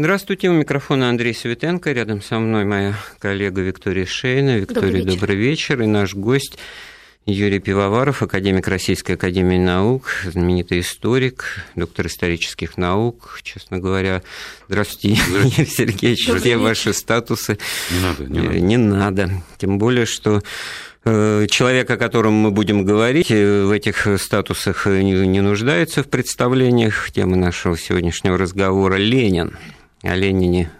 Здравствуйте, у микрофона Андрей Светенко, рядом со мной моя коллега Виктория Шейна. Виктория, добрый вечер. добрый вечер. И наш гость Юрий Пивоваров, академик Российской Академии Наук, знаменитый историк, доктор исторических наук, честно говоря. Здравствуйте, Здравствуйте. Юрий Сергеевич, Добрый все вечер. ваши статусы. Не надо, не надо. Не надо. Тем более, что э, человек, о котором мы будем говорить, э, в этих статусах не нуждается в представлениях. Тема нашего сегодняшнего разговора – Ленин о Ленине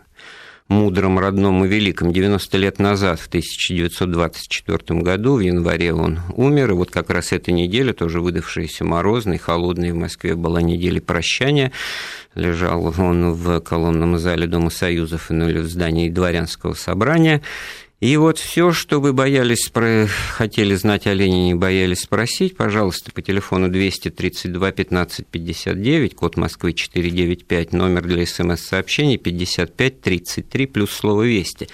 мудром, родном и великом. 90 лет назад, в 1924 году, в январе он умер, и вот как раз эта неделя, тоже выдавшаяся морозной, холодной в Москве, была неделя прощания. Лежал он в колонном зале Дома Союзов и в здании дворянского собрания. И вот все, что вы боялись, хотели знать о Ленине, боялись спросить, пожалуйста, по телефону 232 15 59, код Москвы 495, номер для смс-сообщений 55 33, плюс слово «Вести».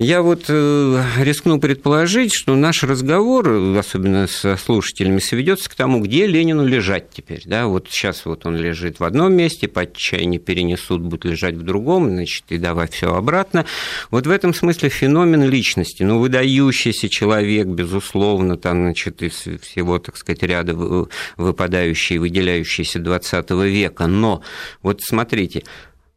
Я вот э, рискну предположить, что наш разговор, особенно со слушателями, сведется к тому, где Ленину лежать теперь. Да? Вот сейчас вот он лежит в одном месте, под чай не перенесут, будет лежать в другом, значит, и давай все обратно. Вот в этом смысле феномен личности, ну, выдающийся человек, безусловно, там, значит, из всего, так сказать, ряда выпадающий, выделяющийся 20 века. Но вот смотрите,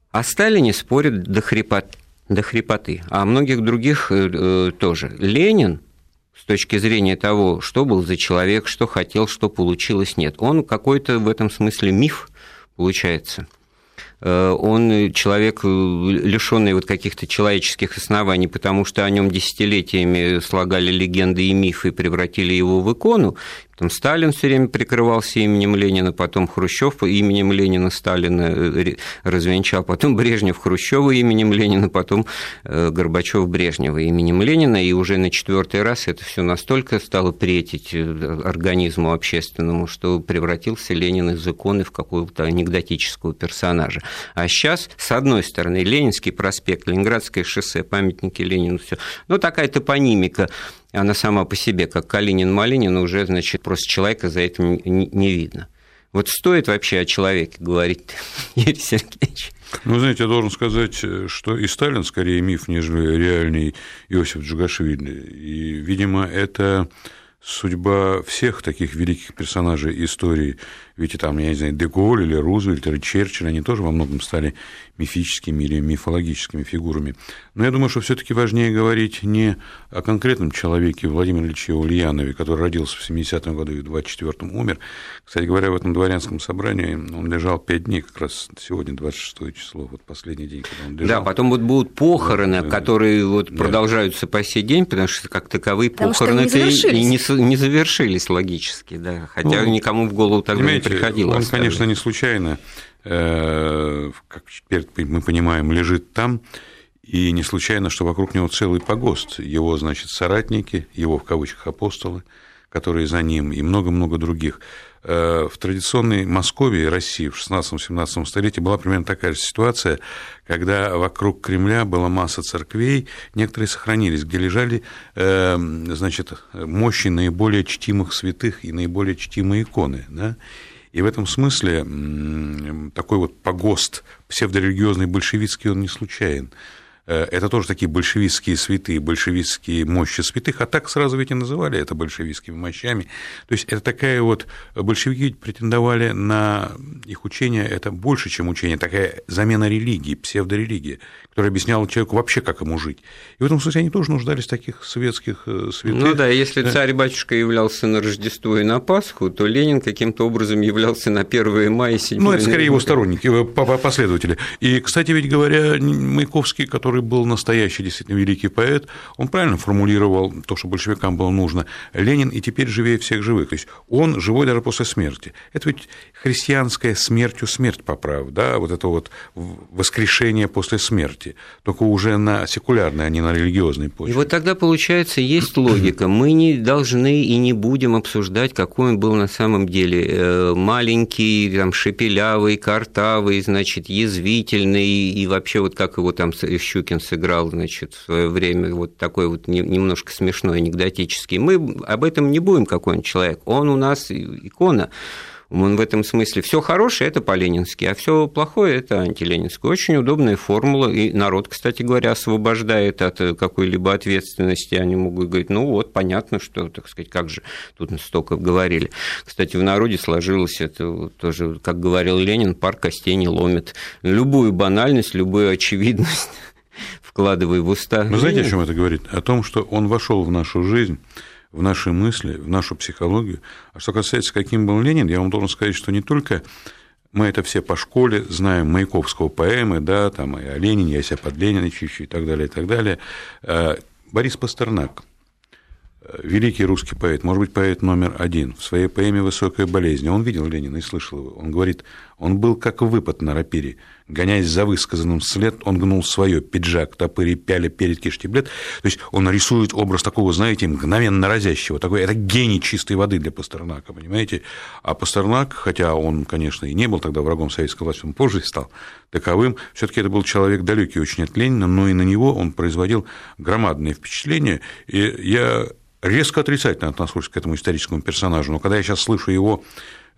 о Сталине спорят до хрипоты до хрипоты, а многих других э, э, тоже. Ленин с точки зрения того, что был за человек, что хотел, что получилось, нет. Он какой-то в этом смысле миф получается. Э, он человек, лишенный вот каких-то человеческих оснований, потому что о нем десятилетиями слагали легенды и мифы превратили его в икону, Потом Сталин все время прикрывался именем Ленина, потом Хрущев именем Ленина Сталина э, развенчал, потом Брежнев Хрущева именем Ленина, потом э, Горбачев Брежнева именем Ленина, и уже на четвертый раз это все настолько стало претить э, организму общественному, что превратился Ленин из иконы в какого-то анекдотического персонажа. А сейчас, с одной стороны, Ленинский проспект, Ленинградское шоссе, памятники Ленину, все, ну такая топонимика она сама по себе, как Калинин-Малинин, уже, значит, просто человека за этим не видно. Вот стоит вообще о человеке говорить, Юрий Сергеевич? Ну, знаете, я должен сказать, что и Сталин скорее миф, нежели реальный Иосиф Джугашвили. И, видимо, это судьба всех таких великих персонажей истории, ведь и там, я не знаю, Деголь или Рузвельт или Черчилль, они тоже во многом стали мифическими или мифологическими фигурами. Но я думаю, что все таки важнее говорить не о конкретном человеке Владимире Ильиче Ульянове, который родился в 70-м году и в 24-м умер. Кстати говоря, в этом дворянском собрании он лежал пять дней, как раз сегодня 26 число, вот последний день, когда он лежал. Да, потом вот будут похороны, да, которые вот да. продолжаются по сей день, потому что как таковые потому похороны не, и не, не завершились логически, да, хотя ну, никому в голову тогда не приходило. Он, конечно, не случайно, э, как теперь мы понимаем, лежит там, и не случайно, что вокруг него целый погост. Его, значит, соратники, его в кавычках апостолы, которые за ним, и много-много других. Э, в традиционной Москве, России в 16-17 столетии была примерно такая же ситуация, когда вокруг Кремля была масса церквей, некоторые сохранились, где лежали э, значит, мощи наиболее чтимых святых и наиболее чтимые иконы. Да? И в этом смысле такой вот погост псевдорелигиозный большевистский, он не случайен. Э, это тоже такие большевистские святые, большевистские мощи святых, а так сразу ведь и называли это большевистскими мощами. То есть это такая вот, большевики претендовали на их учение, это больше, чем учение, такая замена религии, псевдорелигия, которая объясняла человеку вообще, как ему жить. И в этом смысле они тоже нуждались в таких светских э, святых. Ну да, если царь-батюшка являлся на Рождество и на Пасху, то Ленин каким-то образом являлся на 1 мая и 7 Ну, это скорее его сторонники, последователи. И, кстати, ведь говоря, Маяковский, который который был настоящий действительно великий поэт, он правильно формулировал то, что большевикам было нужно. Ленин и теперь живее всех живых. То есть он живой даже после смерти. Это ведь христианская смертью смерть поправ, да, вот это вот воскрешение после смерти, только уже на секулярной, а не на религиозной почве. И вот тогда, получается, есть логика. Мы не должны и не будем обсуждать, какой он был на самом деле э, маленький, там, шепелявый, картавый, значит, язвительный, и вообще вот как его там Щукин Щукин сыграл, значит, в свое время вот такой вот немножко смешной, анекдотический. Мы об этом не будем, какой он человек. Он у нас икона. Он в этом смысле все хорошее это по-ленински, а все плохое это антиленински. Очень удобная формула, и народ, кстати говоря, освобождает от какой-либо ответственности. Они могут говорить, ну вот, понятно, что, так сказать, как же тут столько говорили. Кстати, в народе сложилось это тоже, как говорил Ленин, пар костей не ломит. Любую банальность, любую очевидность вкладывай в уста. Вы знаете, о чем это говорит? О том, что он вошел в нашу жизнь, в наши мысли, в нашу психологию. А что касается, каким был Ленин, я вам должен сказать, что не только мы это все по школе знаем, Маяковского поэмы, да, там и о Ленине, я себя под Лениничичу и так далее, и так далее. А, Борис Пастернак, великий русский поэт, может быть, поэт номер один, в своей поэме «Высокая болезнь», он видел Ленина и слышал его, он говорит, он был как выпад на рапире, гоняясь за высказанным вслед, он гнул свое, пиджак, топыри, пяли перед киштиблет, то есть он рисует образ такого, знаете, мгновенно разящего, такой, это гений чистой воды для Пастернака, понимаете, а Пастернак, хотя он, конечно, и не был тогда врагом советской власти, он позже стал таковым, все таки это был человек далекий очень от Ленина, но и на него он производил громадное впечатление, и я резко отрицательно отношусь к этому историческому персонажу, но когда я сейчас слышу его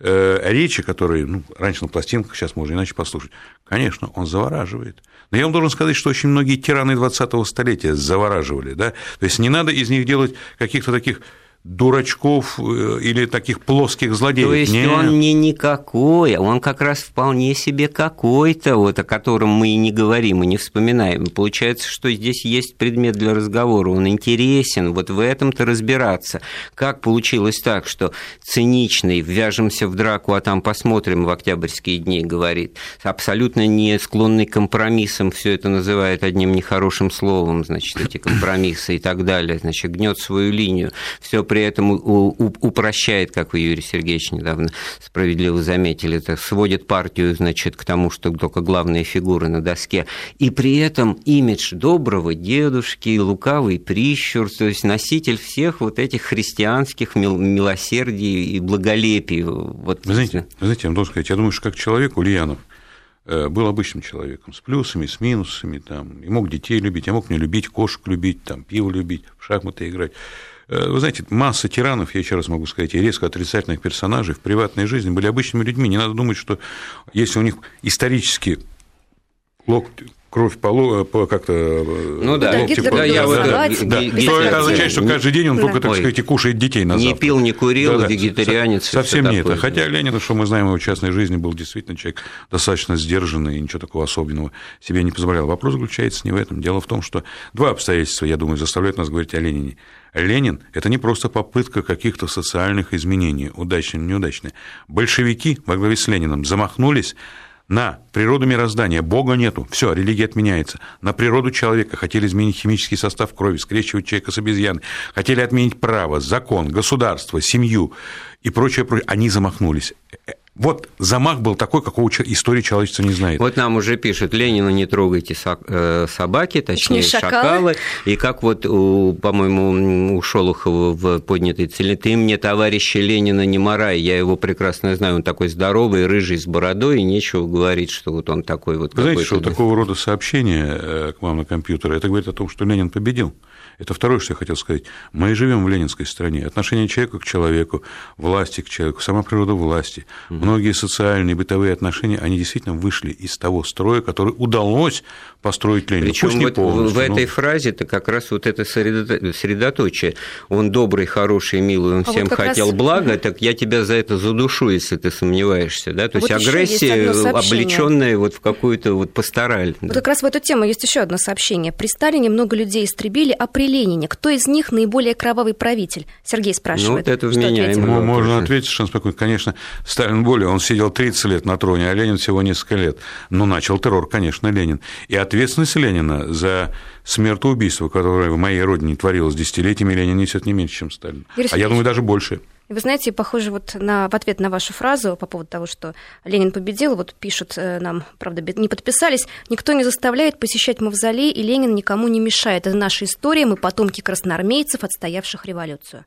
э, речи, которые ну, раньше на пластинках, сейчас можно иначе послушать, конечно, он завораживает. Но я вам должен сказать, что очень многие тираны 20-го столетия завораживали. Да? То есть не надо из них делать каких-то таких дурачков э, или таких плоских злодеев. То есть не... он не никакой, он как раз вполне себе какой-то, вот, о котором мы и не говорим, и не вспоминаем. Получается, что здесь есть предмет для разговора, он интересен, вот в этом-то разбираться. Как получилось так, что циничный, ввяжемся в драку, а там посмотрим в октябрьские дни, говорит, абсолютно не склонный к компромиссам, все это называет одним нехорошим словом, значит, эти компромиссы и так далее, значит, гнет свою линию, все при этом упрощает, как вы, Юрий Сергеевич, недавно справедливо заметили, это сводит партию, значит, к тому, что только главные фигуры на доске, и при этом имидж доброго дедушки, лукавый прищур, то есть носитель всех вот этих христианских милосердий и благолепий. Вот. Вы знаете, вы знаете, я вам должен сказать, я думаю, что как человек Ульянов э, был обычным человеком, с плюсами, с минусами, там, и мог детей любить, я мог не любить, кошек любить, там, пиво любить, в шахматы играть. Э, вы знаете, масса тиранов, я еще раз могу сказать, и резко отрицательных персонажей в приватной жизни были обычными людьми. Не надо думать, что если у них исторически локти, кровь по, по как-то э, ну да, локти да, по, я вот, да, да, то это означает, что каждый день он да. только, так сказать, и кушает детей на Не пил, не курил, да, вегетарианец. Совсем не это. Хотя Ленин, что мы знаем его частной жизни, был действительно человек достаточно сдержанный и ничего такого особенного себе не позволял. Вопрос заключается не в этом. Дело в том, что два обстоятельства, я думаю, заставляют нас говорить о Ленине. Ленин – это не просто попытка каких-то социальных изменений, удачные или неудачные. Большевики во главе с Лениным замахнулись на природу мироздания, Бога нету, все, религия отменяется. На природу человека хотели изменить химический состав крови, скрещивать человека с обезьяной, хотели отменить право, закон, государство, семью и прочее, прочее. Они замахнулись. Вот замах был такой, какого история человечества не знает. Вот нам уже пишут, Ленина не трогайте э, собаки, точнее шакалы. шакалы. И как вот, по-моему, у Шолохова в поднятой цели, ты мне, товарища Ленина, не морай, я его прекрасно знаю, он такой здоровый, рыжий, с бородой, и нечего говорить, что вот он такой вот. Вы знаете, что такого рода сообщения э, к вам на компьютер, это говорит о том, что Ленин победил. Это второе, что я хотел сказать. Мы живем в ленинской стране. Отношение человека к человеку, власти к человеку, сама природа власти, угу. Многие социальные бытовые отношения, они действительно вышли из того строя, который удалось построить Ленину. Причем вот в этой но... фразе это как раз вот это средоточие. Он добрый, хороший, милый, он а всем вот хотел раз... блага, так я тебя за это задушу, если ты сомневаешься. Да? То а есть вот агрессия, облеченная вот в какую-то вот пастораль. Вот да. как раз в эту тему есть еще одно сообщение. При Сталине много людей истребили, а при Ленине. Кто из них наиболее кровавый правитель? Сергей спрашивает. Ну, вот это вменяемо. Можно ответить совершенно спокойно. Конечно, Сталин более, он сидел 30 лет на троне, а Ленин всего несколько лет. Но начал террор, конечно, Ленин. И ответственность Ленина за смертоубийство, которое в моей родине творилось десятилетиями, Ленин несет не меньше, чем Сталин. Юрий а я думаю, даже больше. Вы знаете, похоже, вот на, в ответ на вашу фразу по поводу того, что Ленин победил, вот пишут э, нам, правда, не подписались, никто не заставляет посещать мавзолей, и Ленин никому не мешает. Это наша история, мы потомки красноармейцев, отстоявших революцию.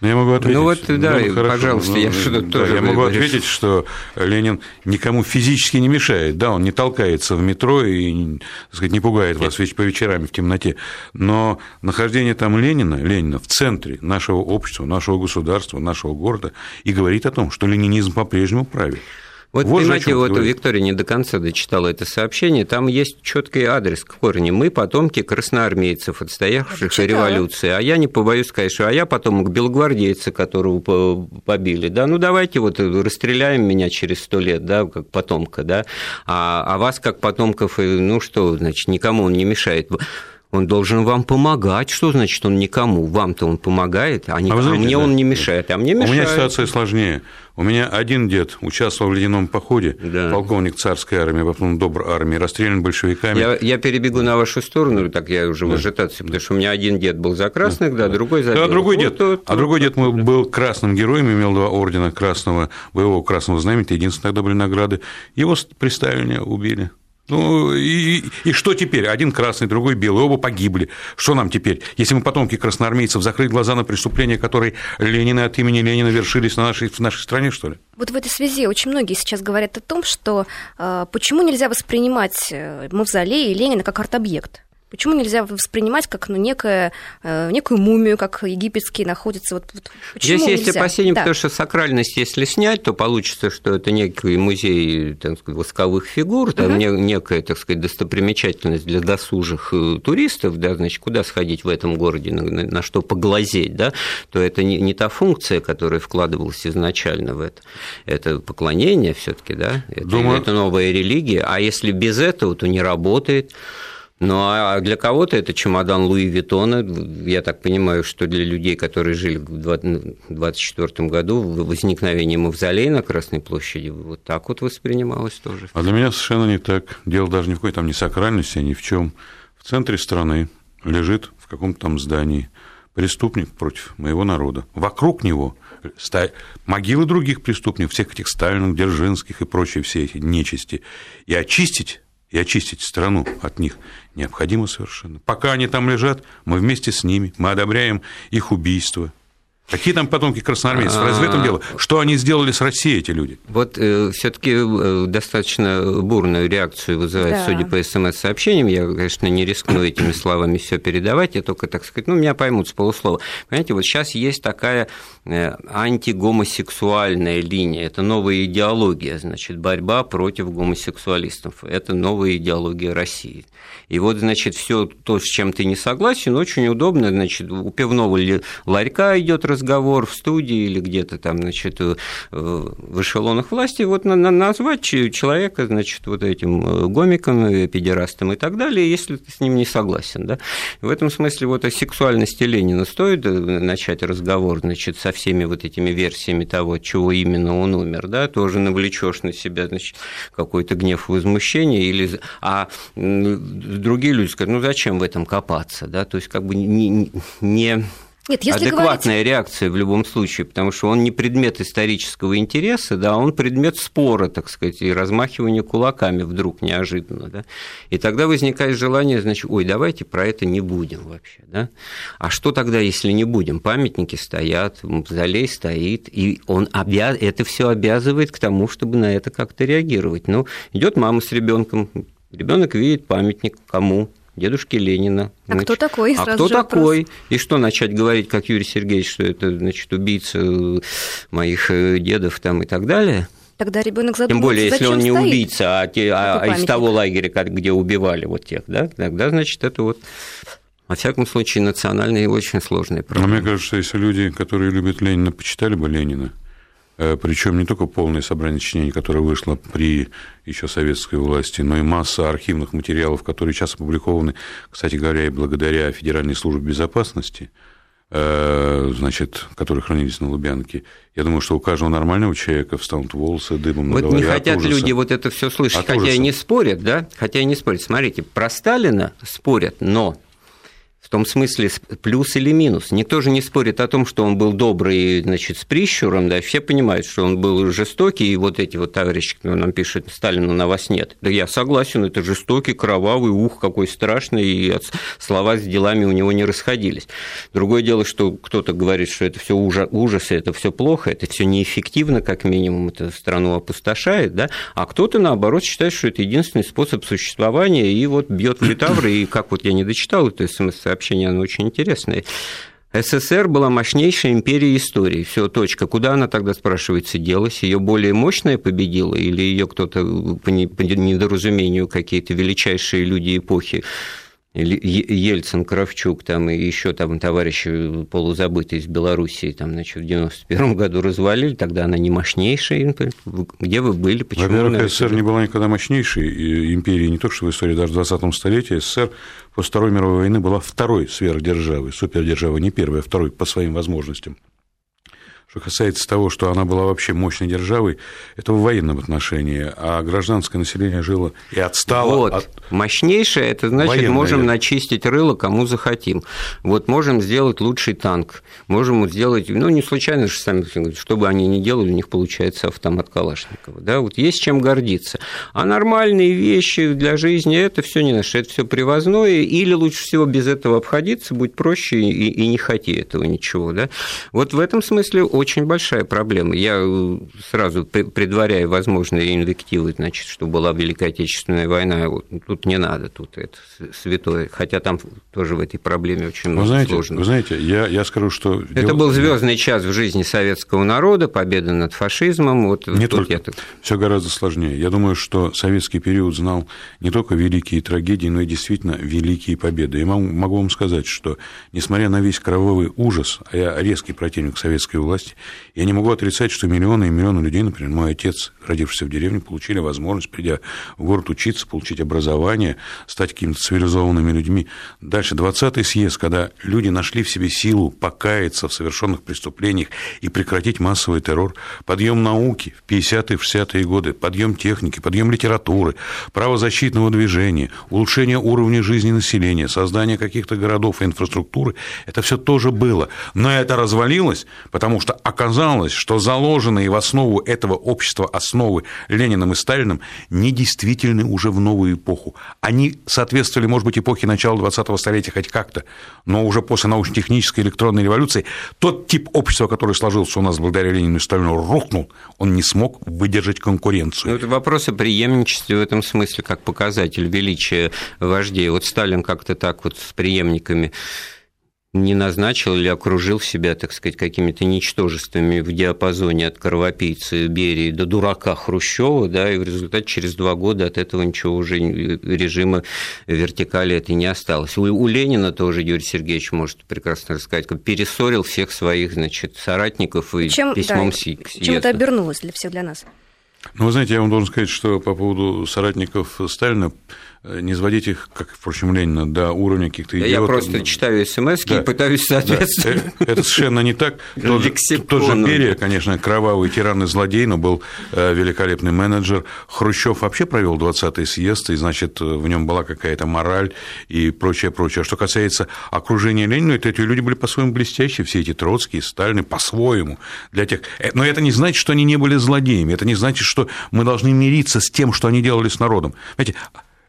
Ну, я могу ответить. Ну вот, да, ну, пожалуйста, ну, я что-то да, тоже Я могу ответить, что Ленин никому физически не мешает. Да, он не толкается в метро и, так сказать, не пугает вас по вечерами в темноте. Но нахождение там Ленина, Ленина в центре нашего общества, нашего государства, нашего города и говорит о том, что ленинизм по-прежнему правит. Вот, вот понимаете, вот говорит. Виктория не до конца дочитала это сообщение, там есть четкий адрес к корне. Мы потомки красноармейцев, отстоявших революции. А я не побоюсь сказать, что а я потомок белогвардейца, которого побили. Да, ну давайте вот расстреляем меня через сто лет, да, как потомка, да, а, а вас как потомков, ну что, значит, никому он не мешает он должен вам помогать. Что значит он никому? Вам-то он помогает, а, не, а, знаете, а мне да, он не мешает, а мне мешает. У меня ситуация сложнее. У меня один дед участвовал в ледяном походе, да. полковник царской армии, потом доброй армии, расстрелян большевиками. Я, я перебегу на вашу сторону, так я уже да. в ажитации, потому что у меня один дед был за красных, да, да, другой за белых. Да, другой дед, вот, а другой дед да. был красным героем, имел два ордена красного, боевого красного знамени, это единственное тогда были награды. Его при Сталине убили. Ну и, и что теперь? Один красный, другой белый, оба погибли. Что нам теперь? Если мы потомки красноармейцев, закрыть глаза на преступления, которые Ленина от имени Ленина вершились на нашей, в нашей стране, что ли? Вот в этой связи очень многие сейчас говорят о том, что э, почему нельзя воспринимать э, мавзолей Ленина как арт-объект? Почему нельзя воспринимать как ну, некое, э, некую мумию, как египетский находится? Вот, вот почему Здесь есть нельзя? опасения, да. потому что сакральность, если снять, то получится, что это некий музей так сказать, восковых фигур, там угу. некая, так сказать, достопримечательность для досужих э, туристов, да, значит, куда сходить в этом городе, на, на что поглазеть, да, то это не, не та функция, которая вкладывалась изначально в это. Это поклонение все таки да, это, Думаю... это новая религия, а если без этого, то не работает. Ну, а для кого-то это чемодан Луи Виттона. Я так понимаю, что для людей, которые жили в 1924 году, возникновение мавзолея на Красной площади вот так вот воспринималось тоже. А для меня совершенно не так. Дело даже ни в какой там не сакральности, ни в чем. В центре страны лежит в каком-то там здании преступник против моего народа. Вокруг него могилы других преступников, всех этих Сталиных, Дзержинских и прочие все эти нечисти. И очистить и очистить страну от них необходимо совершенно. Пока они там лежат, мы вместе с ними, мы одобряем их убийство, Какие там потомки красноармейцев? Разве в этом дело? Что они сделали с Россией, эти люди? Вот э, все-таки э, достаточно бурную реакцию вызывает, да. судя по смс-сообщениям. Я, конечно, не рискну этими словами все передавать, я только, так сказать, ну, меня поймут с полуслова. Понимаете, вот сейчас есть такая э, антигомосексуальная линия, это новая идеология, значит, борьба против гомосексуалистов. Это новая идеология России. И вот, значит, все то, с чем ты не согласен, очень удобно, значит, у пивного ларька идет разговор в студии или где-то там, значит, э, в эшелонах власти, вот назвать человека, значит, вот этим э, гомиком, э, педерастом и так далее, если ты с ним не согласен, да. В этом смысле вот о сексуальности Ленина стоит начать разговор, значит, со всеми вот этими версиями того, чего именно он умер, да, тоже навлечешь на себя, значит, какой-то гнев, возмущение, или... а другие люди скажут, ну зачем в этом копаться, да, то есть как бы не, не нет, если адекватная говорить... реакция в любом случае, потому что он не предмет исторического интереса, да, он предмет спора, так сказать, и размахивания кулаками вдруг неожиданно, да. И тогда возникает желание, значит, ой, давайте про это не будем вообще, да. А что тогда, если не будем? Памятники стоят, мавзолей стоит, и он обяз... это все обязывает к тому, чтобы на это как-то реагировать. Ну, идет мама с ребенком, ребенок видит памятник кому? Дедушки Ленина. А значит, кто такой? А кто такой? И что начать говорить, как Юрий Сергеевич, что это, значит, убийца моих э, дедов там и так далее? Тогда ребенок задумается, Тем более, если он не стоит убийца, а, те, а, а из того лагеря, где убивали вот тех, да, тогда, значит, это вот во всяком случае, национальная и очень сложная проблема. Но мне кажется, если люди, которые любят Ленина, почитали бы Ленина, Э, причем не только полное собрание сочинений, которое вышло при еще советской власти, но и масса архивных материалов, которые сейчас опубликованы, кстати говоря, и благодаря Федеральной службе безопасности, э, значит, которые хранились на Лубянке. Я думаю, что у каждого нормального человека встанут волосы дымом Вот не хотят люди вот это все слышать, от хотя ужаса. и не спорят, да, хотя и не спорят. Смотрите, про Сталина спорят, но В том смысле, плюс или минус. Никто же не спорит о том, что он был добрый, значит, с прищуром, да, все понимают, что он был жестокий, и вот эти вот товарищи, кто нам пишет, Сталину на вас нет. Да я согласен, это жестокий, кровавый, ух, какой страшный, и слова с делами у него не расходились. Другое дело, что кто-то говорит, что это все ужас, это все плохо, это все неэффективно, как минимум, это страну опустошает, да, а кто-то, наоборот, считает, что это единственный способ существования, и вот бьет в литавры, и как вот я не дочитал это смс-сообщение, оно очень интересное. СССР была мощнейшей империей истории. Все, точка. Куда она тогда, спрашивается, делась? Ее более мощная победила или ее кто-то по недоразумению какие-то величайшие люди эпохи Ельцин, Кравчук там, и еще там товарищи полузабытые из Белоруссии там, значит, в 91 году развалили, тогда она не мощнейшая. Где вы были? Почему Во-первых, СССР не была никогда мощнейшей империей, не то что в истории, даже в 20 столетии СССР после Второй мировой войны была второй сверхдержавой, супердержавой, не первой, а второй по своим возможностям. Что касается того, что она была вообще мощной державой, это в военном отношении, а гражданское население жило и отстало вот. от... Мощнейшее, это значит, Военная можем начистить рыло кому захотим. Вот можем сделать лучший танк, можем сделать, ну, не случайно же сами, что бы они ни делали, у них получается автомат Калашникова. Да? Вот есть чем гордиться. А нормальные вещи для жизни, это все не наше, это все привозное, или лучше всего без этого обходиться, будь проще и, и не хоти этого ничего. Да? Вот в этом смысле очень большая проблема. Я э, сразу предваряю возможные инвективы, значит, что была Великая Отечественная война, вот, тут не надо, тут это святое, хотя там тоже в этой проблеме очень много вы знаете, сложного. Вы знаете, я, я скажу, что... Это был звездный час в жизни советского народа, победа над фашизмом. Вот не только, я... все гораздо сложнее. Я думаю, что советский период знал не только великие трагедии, но и действительно великие победы. И могу вам сказать, что, несмотря на весь кровавый ужас, а я резкий противник советской власти, есть я не могу отрицать, что миллионы и миллионы людей, например, мой отец, родившийся в деревне, получили возможность, придя в город учиться, получить образование, стать какими-то цивилизованными людьми. Дальше, 20-й съезд, когда люди нашли в себе силу покаяться в совершенных преступлениях и прекратить массовый террор, подъем науки в 50-е, 60-е годы, подъем техники, подъем литературы, правозащитного движения, улучшение уровня жизни населения, создание каких-то городов и инфраструктуры, это все тоже было. Но это развалилось, потому что оказалось, что заложенные в основу этого общества основы Лениным и Сталиным недействительны уже в новую эпоху. Они соответствовали, может быть, эпохе начала 20-го столетия хоть как-то, но уже после научно-технической электронной революции тот тип общества, который сложился у нас благодаря Ленину и Сталину, рухнул. Он не смог выдержать конкуренцию. Ну, это вопрос о преемничестве в этом смысле, как показатель величия вождей. Вот Сталин как-то так вот с преемниками не назначил или окружил себя, так сказать, какими-то ничтожествами в диапазоне от кровопийцы Берии до дурака Хрущева, да, и в результате через два года от этого ничего уже режима вертикали это не осталось. У, у Ленина тоже Юрий Сергеевич может прекрасно рассказать, как перессорил всех своих, значит, соратников и чем, письмом да, съезда. Чем это обернулось для всех, для нас? Ну, вы знаете, я вам должен сказать, что по поводу соратников Сталина не сводить их, как, впрочем, Ленина, до уровня каких-то идиотов. Я просто читаю смс да. и пытаюсь соответствовать. Да. Э, это совершенно не так. Тот же, тот же Берия, конечно, кровавый тиран и злодей, но был э, великолепный менеджер. Хрущев вообще провел 20-й съезд, и, значит, в нем была какая-то мораль и прочее, прочее. А что касается окружения Ленина, то эти люди были по-своему блестящие, все эти Троцкие, Сталины, по-своему. Для тех... Но это не значит, что они не были злодеями, это не значит, что мы должны мириться с тем, что они делали с народом. Знаете,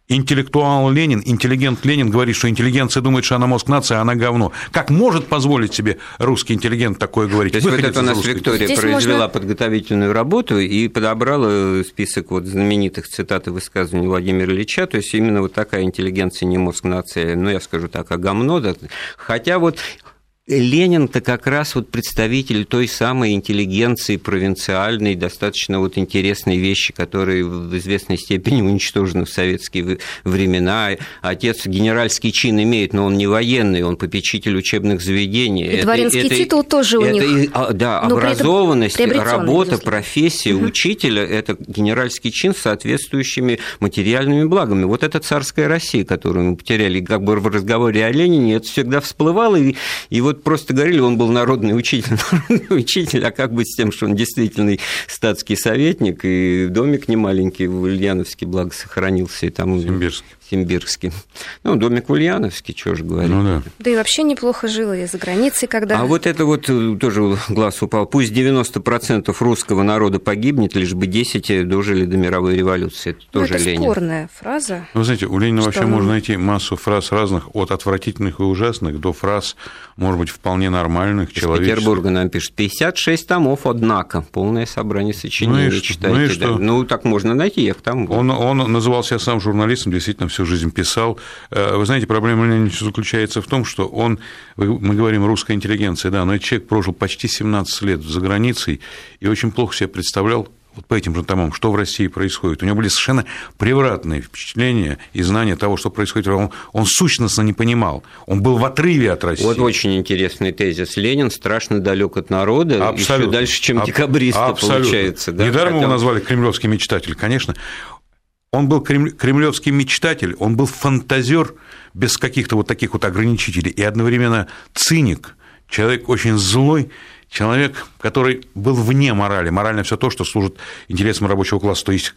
интеллектуал Ленин, интеллигент Ленин говорит, что интеллигенция думает, что она мозг нации, а она говно. Как может позволить себе русский интеллигент такое говорить? То есть вот это у нас русской... Виктория Здесь произвела можно... подготовительную работу и подобрала список вот знаменитых цитат и высказываний Владимира Ильича, то есть именно вот такая интеллигенция не мозг нации, ну, я скажу так, а говно, да. хотя вот Ленин-то как раз вот представитель той самой интеллигенции провинциальной, достаточно вот интересной вещи, которые в известной степени уничтожены в советские времена. Отец генеральский чин имеет, но он не военный, он попечитель учебных заведений. И это, дворянский это, титул тоже у это, них. А, да, образованность, работа, профессия угу. учителя – это генеральский чин с соответствующими материальными благами. Вот это царская Россия, которую мы потеряли как бы в разговоре о Ленине, это всегда всплывало, и, и вот просто говорили, он был народный учитель, народный учитель, а как быть с тем, что он действительный статский советник, и домик немаленький в Ульяновске, благо, сохранился, и там... Симбирске. Симбирске. Ну, домик в Ульяновске, что же говорить. Ну, да. да и вообще неплохо жил и за границей, когда... А вот это вот э, тоже глаз упал. Пусть 90% русского народа погибнет, лишь бы 10 дожили до мировой революции. Это ну, тоже это Ленин. спорная фраза. Вы знаете, у Ленина вообще он... можно найти массу фраз разных, от отвратительных и ужасных до фраз, может быть, вполне нормальных, Из человеческих. Петербурга нам пишет, 56 томов, однако, полное собрание сочинений, ну и читайте. Ну, и что? Да. ну так можно найти, я к тому. Он, он называл себя сам журналистом, действительно, все всю жизнь писал. Э, вы знаете, проблема Ленина заключается в том, что он, мы говорим русская интеллигенция, да, но этот человек прожил почти 17 лет за границей и очень плохо себе представлял, вот по этим же томам, что в России происходит. У него были совершенно превратные впечатления и знания того, что происходит. Он, он сущностно не понимал. Он был в отрыве от России. Вот очень интересный тезис. Ленин страшно далек от народа, Абсолютно. еще дальше, чем декабристы, Абсолютно. получается. Да? Недаром Хотя... его назвали кремлевский мечтатель. Конечно, он был кремлевский мечтатель, он был фантазер без каких-то вот таких вот ограничителей и одновременно циник, человек очень злой, человек, который был вне морали. Морально все то, что служит интересам рабочего класса, то есть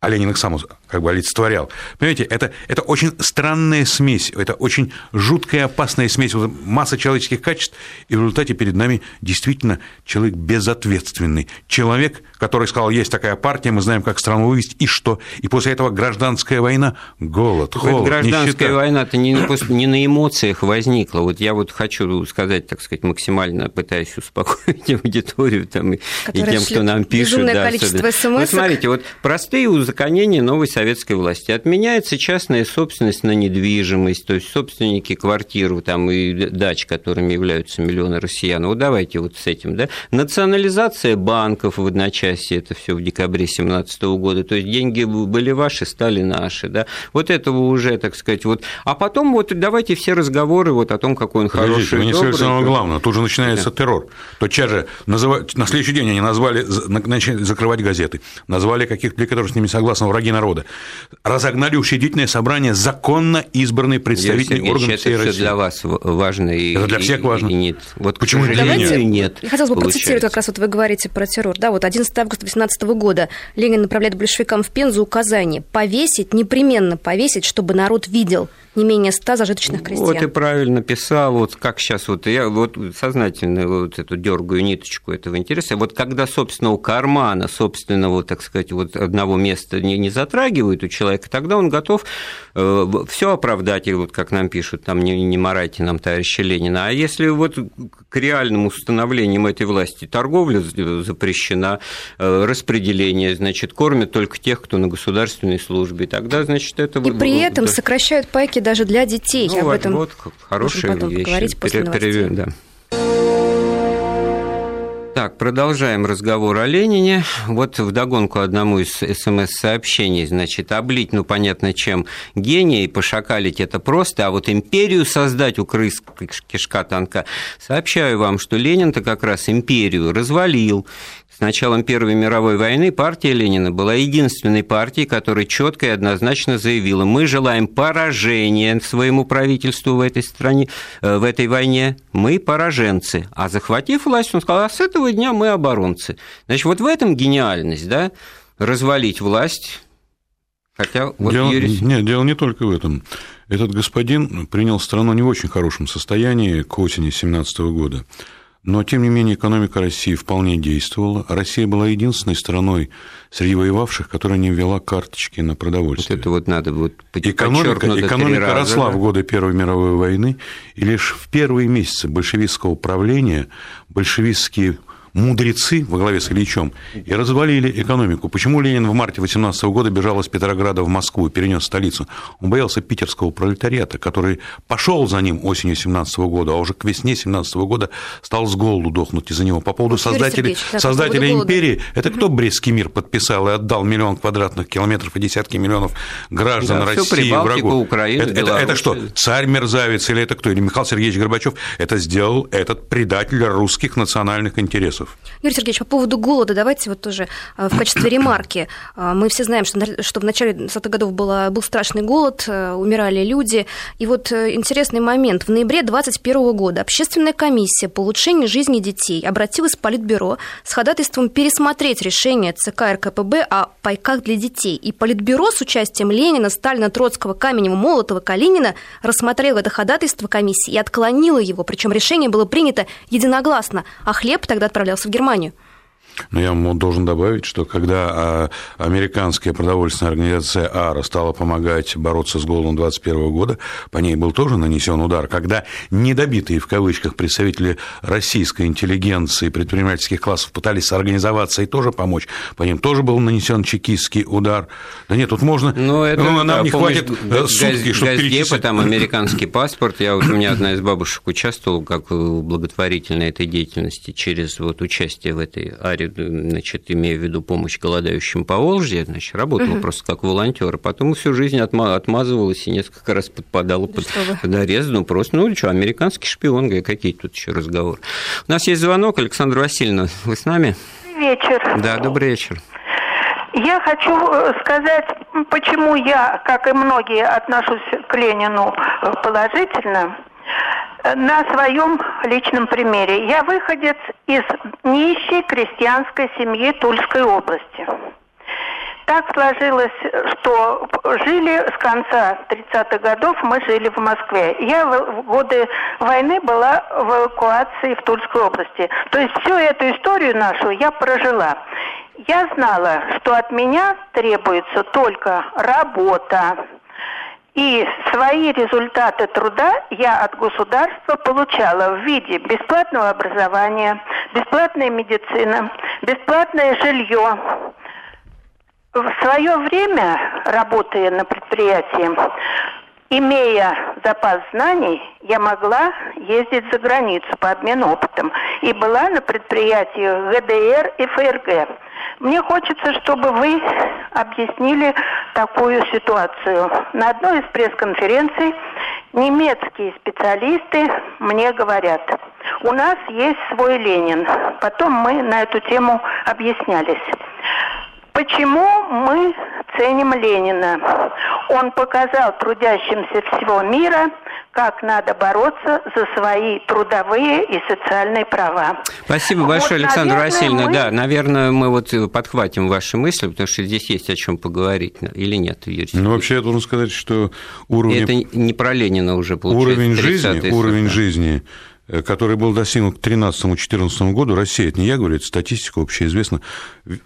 а Ленин их сам как бы олицетворял. Понимаете, это, это очень странная смесь, это очень жуткая, опасная смесь, вот масса человеческих качеств, и в результате перед нами действительно человек безответственный. Человек, который сказал, есть такая партия, мы знаем, как страну вывести, и что? И после этого гражданская война, голод, холод, Гражданская война-то не, не на эмоциях возникла. Вот я вот хочу сказать, так сказать, максимально пытаюсь успокоить аудиторию там, и, и тем, кто нам пишет. Да, количество смс Вот смотрите, вот простые узаконение новой советской власти. Отменяется частная собственность на недвижимость, то есть собственники квартир там, и дач, которыми являются миллионы россиян. Вот давайте вот с этим. Да? Национализация банков в одночасье, это все в декабре 2017 года. То есть деньги были ваши, стали наши. Да? Вот этого уже, так сказать, вот. А потом вот давайте все разговоры вот о том, какой он Подождите, хороший. Вы не сказали самое главное. Тут же начинается да. террор. То сейчас же называют, на следующий день они назвали, начали закрывать газеты, назвали каких-то людей, которые с ними согласно враги народа, разогнали учредительное собрание законно избранный представительный орган всей это России. для вас важно. И, это для всех важно. И, и нет. Вот, Почему для меня нет? Я хотела бы процитировать, как раз вот вы говорите про террор. Да, вот 11 августа 2018 года Ленин направляет большевикам в Пензу указание повесить, непременно повесить, чтобы народ видел не менее 100 зажиточных крестьян. Вот и правильно писал, вот как сейчас, вот я вот сознательно вот эту дергаю ниточку этого интереса. Вот когда, собственно, у кармана, собственного, так сказать, вот одного места не, не затрагивают у человека, тогда он готов все оправдать, и вот как нам пишут, там не, не морайте нам товарища Ленина. А если вот к реальным установлениям этой власти торговля запрещена, э, распределение, значит, кормят только тех, кто на государственной службе, тогда, значит, это... И при этом да. сокращают пайки даже для детей. Ну, Об вот, этом вот вещь. Говорить после Пере, да. Так, продолжаем разговор о Ленине. Вот вдогонку одному из СМС-сообщений, значит, облить, ну, понятно, чем гения, и пошакалить это просто, а вот империю создать у крыс кишка танка. Сообщаю вам, что Ленин-то как раз империю развалил, с началом Первой мировой войны партия Ленина была единственной партией, которая четко и однозначно заявила, мы желаем поражения своему правительству в этой стране, э, в этой войне, мы пораженцы. А захватив власть, он сказал, а с этого дня мы оборонцы. Значит, вот в этом гениальность, да, развалить власть, Хотя вот дело, Юрий... Нет, дело не только в этом. Этот господин принял страну не в очень хорошем состоянии к осени 2017 года. Но, тем не менее, экономика России вполне действовала. Россия была единственной страной среди воевавших, которая не ввела карточки на продовольствие. Вот это вот надо вот Экономика, экономика раза, росла да? в годы Первой мировой войны, и лишь в первые месяцы большевистского правления большевистские мудрецы во главе с Ильичом и развалили экономику. Почему Ленин в марте 18 года бежал из Петрограда в Москву и перенес столицу? Он боялся питерского пролетариата, который пошел за ним осенью 17 года, а уже к весне 17 года стал с голоду дохнуть из-за него. По поводу вот, создателей, да, создателя по поводу империи, это кто Брестский мир подписал и отдал миллион квадратных километров и десятки миллионов граждан да, России врагу? Украина, это, это, это что, царь-мерзавец или это кто? Или Михаил Сергеевич Горбачев? Это сделал этот предатель русских национальных интересов. Миллионов. Юрий Сергеевич, по поводу голода, давайте вот тоже в качестве ремарки. Мы все знаем, что, что в начале 20-х годов было, был страшный голод, умирали люди. И вот интересный момент. В ноябре 2021 года общественная комиссия по улучшению жизни детей обратилась в Политбюро с ходатайством пересмотреть решение ЦК РКПБ о пайках для детей. И Политбюро с участием Ленина, Сталина, Троцкого, Каменева, Молотова, Калинина рассмотрело это ходатайство комиссии и отклонило его. Причем решение было принято единогласно, а хлеб тогда отправлялся в Германию. Но я должен добавить, что когда а, американская продовольственная организация АРА стала помогать бороться с голодом 2021 года, по ней был тоже нанесен удар. Когда недобитые, в кавычках, представители российской интеллигенции, предпринимательских классов пытались организоваться и тоже помочь, по ним тоже был нанесен чекистский удар. Да нет, тут можно... Но это, ну, нам да, не хватит э, сутки, чтобы перечислить... там американский паспорт. Я, вот, у меня одна из бабушек участвовала как благотворительной этой деятельности через вот участие в этой аре значит, имея в виду помощь голодающим по Волжье, значит, работала угу. просто как волонтер, а потом всю жизнь отмазывалась и несколько раз подпадала да под, под арест, ну просто, ну что, американский шпион, какие тут еще разговоры. У нас есть звонок, Александра Васильевна, вы с нами? Вечер. Да, добрый вечер. Я хочу э, сказать, почему я, как и многие, отношусь к Ленину э, положительно на своем личном примере. Я выходец из нищей крестьянской семьи Тульской области. Так сложилось, что жили с конца 30-х годов, мы жили в Москве. Я в годы войны была в эвакуации в Тульской области. То есть всю эту историю нашу я прожила. Я знала, что от меня требуется только работа, и свои результаты труда я от государства получала в виде бесплатного образования, бесплатной медицины, бесплатное жилье. В свое время, работая на предприятии, имея запас знаний, я могла ездить за границу по обмену опытом. И была на предприятиях ГДР и ФРГ. Мне хочется, чтобы вы объяснили такую ситуацию. На одной из пресс-конференций немецкие специалисты мне говорят, у нас есть свой Ленин. Потом мы на эту тему объяснялись. Почему мы ценим Ленина? Он показал трудящимся всего мира, как надо бороться за свои трудовые и социальные права. Спасибо большое, вот, Александра Васильевна. Мы... Да, наверное, мы вот подхватим ваши мысли, потому что здесь есть о чем поговорить. Или нет, Юрий Ну, вообще, я должен сказать, что уровень... Это не про Ленина уже получается. Уровень жизни, уровень жизни который был достигнут к 2013-2014 году, Россия, это не я говорю, это статистика общеизвестна,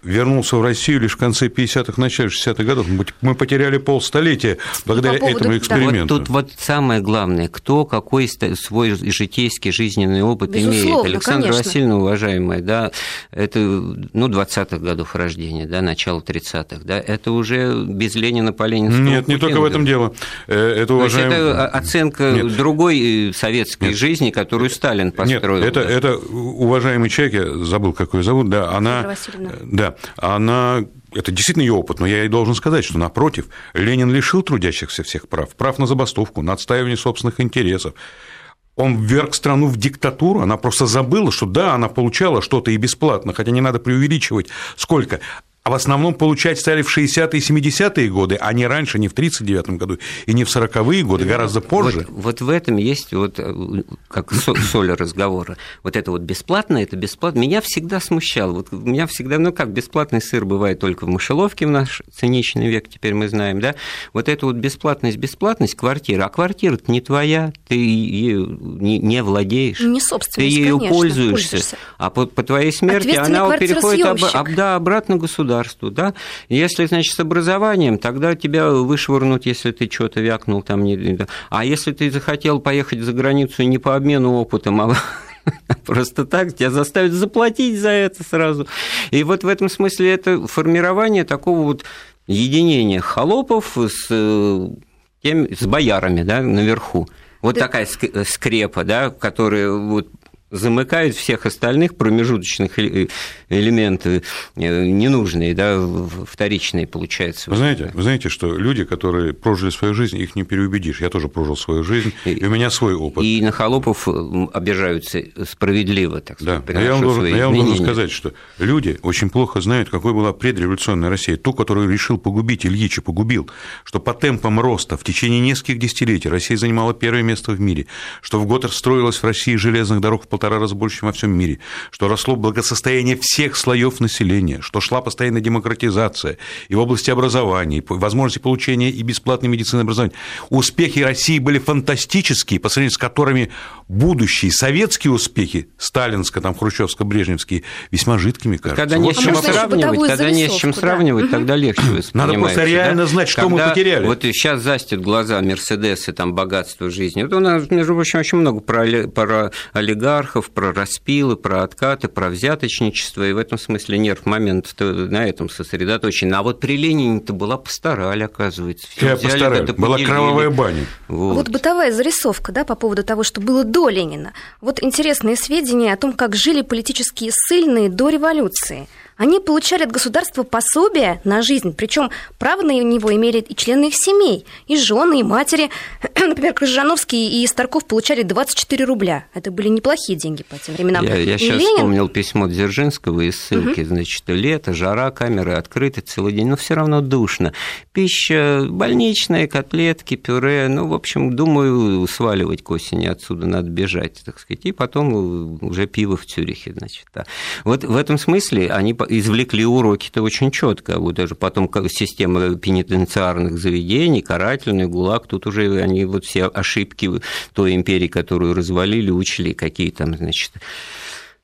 вернулся в Россию лишь в конце 50-х, начале 60-х годов. Мы потеряли полстолетия благодаря по поводу, этому эксперименту. Вот тут вот самое главное, кто какой свой житейский жизненный опыт Безусловно, имеет. Александра конечно. Васильевна, уважаемая, да, это ну, 20-х годов рождения, да, начало 30-х, да, это уже без Ленина по Ленинскому Нет, не только в этом дело. Э, это, уважаем... То есть это оценка Нет. другой э, советской Нет. жизни, которую Сталин построил. Нет, это, это уважаемый человек, я забыл, как ее зовут, да, она, да, она это действительно ее опыт, но я ей должен сказать, что, напротив, Ленин лишил трудящихся всех прав, прав на забастовку, на отстаивание собственных интересов. Он вверг страну в диктатуру, она просто забыла, что да, она получала что-то и бесплатно, хотя не надо преувеличивать сколько а в основном получать стали в 60-е и 70-е годы, а не раньше, не в 39-м году и не в 40-е годы, гораздо позже. Вот, вот в этом есть вот э, как соль разговора. Вот это вот бесплатно, это бесплатно. Меня всегда смущало. Вот меня всегда, ну как, бесплатный сыр бывает только в мышеловке в наш циничный век, теперь мы знаем, да? Вот это вот бесплатность, бесплатность квартиры. А квартира не твоя, ты ею не, не владеешь. Не собственность, Ты ею пользуешься, пользуешься. А по, по твоей смерти она переходит об, об, да, обратно государству государству, да. Если, значит, с образованием, тогда тебя вышвырнут, если ты что-то вякнул там. Не... А если ты захотел поехать за границу не по обмену опытом, а просто так, тебя заставят заплатить за это сразу. И вот в этом смысле это формирование такого вот единения холопов с, э, тем, с боярами да, наверху. Вот да. такая скрепа, да, которая вот замыкает всех остальных промежуточных элементов э, ненужные, да, вторичные, получается. Вы знаете, вы знаете, что люди, которые прожили свою жизнь, их не переубедишь. Я тоже прожил свою жизнь, и, и у меня свой опыт. И на холопов обижаются справедливо, так сказать. Да, я вам, должен, я вам должен сказать, что люди очень плохо знают, какой была предреволюционная Россия, ту, которую решил погубить Ильич и погубил, что по темпам роста в течение нескольких десятилетий Россия занимала первое место в мире, что в год строилось в России железных дорог в полтора раза больше, чем во всем мире, что росло благосостояние всех слоев населения, что шла постоянная демократизация и в области образования, и возможности получения и бесплатной медицины образования. Успехи России были фантастические, по сравнению с которыми будущие советские успехи, сталинско, там, хрущевско-брежневские, весьма жидкими кажутся. Когда не с чем сравнивать, когда не с чем сравнивать, да. тогда легче Надо просто реально да? знать, что когда мы потеряли. Вот сейчас застят глаза Мерседесы, там, богатство жизни. Вот у нас, между прочим, очень много про, про олигархов, про распилы, про откаты, про взяточничество, и в этом смысле нерв момент на этом сосредоточен. А вот при Ленине-то была постарали, оказывается. Все постарали, была кровавая баня. Вот. вот бытовая зарисовка, да, по поводу того, что было до Ленина. Вот интересные сведения о том, как жили политические ссыльные до революции – они получали от государства пособия на жизнь, причем право на него имели и члены их семей, и жены, и матери. Например, Крыжановский и Старков получали 24 рубля. Это были неплохие деньги по тем временам. Я, я сейчас Ленин... вспомнил письмо Дзержинского из ссылки. Угу. Значит, лето, жара, камеры открыты целый день, но все равно душно. Пища больничная, котлетки, пюре. Ну, в общем, думаю, сваливать к осени отсюда надо бежать, так сказать. И потом уже пиво в Цюрихе, значит. Да. Вот в этом смысле они извлекли уроки-то очень четко. Вот даже потом система пенитенциарных заведений, карательный ГУЛАГ, тут уже они вот все ошибки той империи, которую развалили, учли, какие там, значит,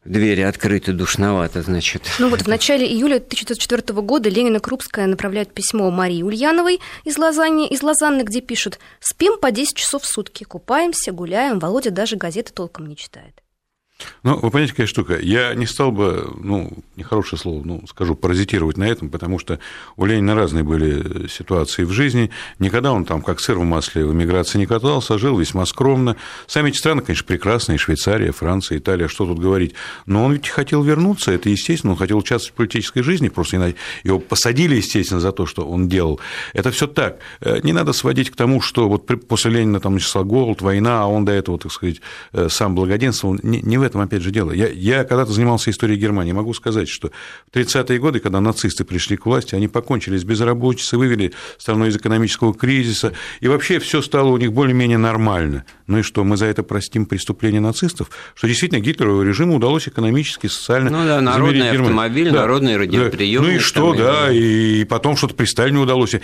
двери открыты, душновато, значит. Ну вот в начале июля 1904 года Ленин и Крупская направляют письмо Марии Ульяновой из Лозанны, из Лозанны, где пишут «Спим по 10 часов в сутки, купаемся, гуляем, Володя даже газеты толком не читает». Ну, вы понимаете, какая штука. Я не стал бы, ну, нехорошее слово, ну, скажу, паразитировать на этом, потому что у Ленина разные были ситуации в жизни. Никогда он там, как сыр в масле, в эмиграции не катался, жил весьма скромно. Сами эти страны, конечно, прекрасные, Швейцария, Франция, Италия, что тут говорить. Но он ведь хотел вернуться, это естественно, он хотел участвовать в политической жизни, просто его посадили, естественно, за то, что он делал. Это все так. Э, не надо сводить к тому, что вот после Ленина там начался голод, война, а он до этого, так сказать, э, сам благоденствовал. Не в этом, опять же, дело. Я, я когда-то занимался историей Германии, могу сказать, что в 30-е годы, когда нацисты пришли к власти, они покончили с безработицей, вывели страну из экономического кризиса, и вообще все стало у них более-менее нормально. Ну и что, мы за это простим преступления нацистов? Что действительно Гитлерову режиму удалось экономически, социально Ну да, народный автомобиль, да, народный радиоприем. Да. Ну и что, да, и потом что-то при Сталине удалось.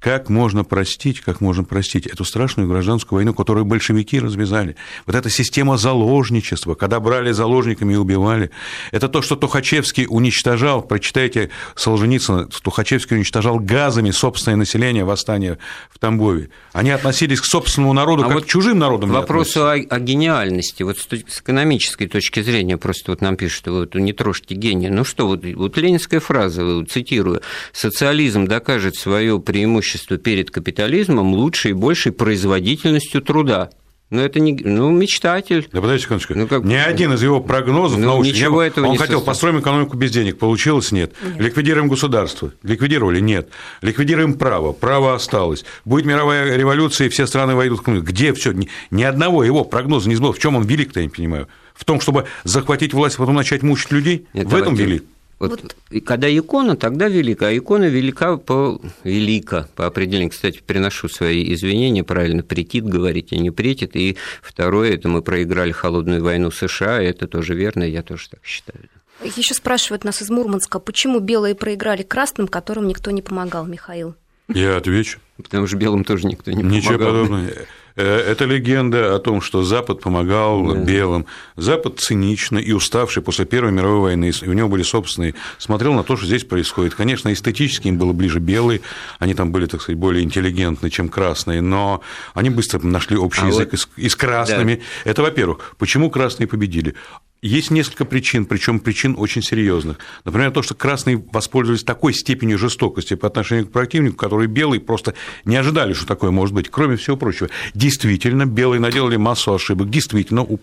Как можно простить, как можно простить эту страшную гражданскую войну, которую большевики развязали? Вот эта система заложничества, когда брали заложниками и убивали. Это то, что Тухачевский уничтожал. Прочитайте Солженицына, Тухачевский уничтожал газами собственное население восстания в Тамбове. Они относились к собственному народу а как вот к чужим народам. Вопрос о, о гениальности. Вот с экономической точки зрения, просто вот нам пишут, что вот не трожьте гения. Ну что, вот, вот ленинская фраза, цитирую, «социализм докажет свое преимущество преимущество перед капитализмом лучшей и большей производительностью труда. Ну, это не, ну, мечтатель. Да подождите секундочку. Ну, как... Ни один из его прогнозов ну, научных, ничего этого он не хотел, построим экономику без денег, получилось нет. нет. Ликвидируем государство, ликвидировали нет. Ликвидируем право, право осталось. Будет мировая революция, и все страны войдут в Где все? Ни, ни одного его прогноза не сбылось. В чем он велик-то, я не понимаю. В том, чтобы захватить власть, потом начать мучить людей? Нет, в этом велик. Вот, вот. И когда икона, тогда велика. А икона велика по велика по определению. Кстати, приношу свои извинения, правильно претит говорить, а не претит. И второе, это мы проиграли холодную войну США, это тоже верно, я тоже так считаю. Еще спрашивают нас из Мурманска, почему белые проиграли красным, которым никто не помогал, Михаил? Я отвечу. Потому что белым тоже никто не помогал. Ничего подобного. Э, это легенда о том, что Запад помогал да. белым. Запад цинично и уставший после Первой мировой войны, и у него были собственные, смотрел на то, что здесь происходит. Конечно, эстетически им было ближе белые, они там были, так сказать, более интеллигентны, чем красные, но они быстро нашли общий а язык вот... и с красными. Да. Это, во-первых, почему красные победили? Есть несколько причин, причем причин очень серьезных. Например, то, что красные воспользовались такой степенью жестокости по отношению к противнику, который белые просто не ожидали, что такое может быть. Кроме всего прочего, действительно, белые наделали массу ошибок. Действительно, у,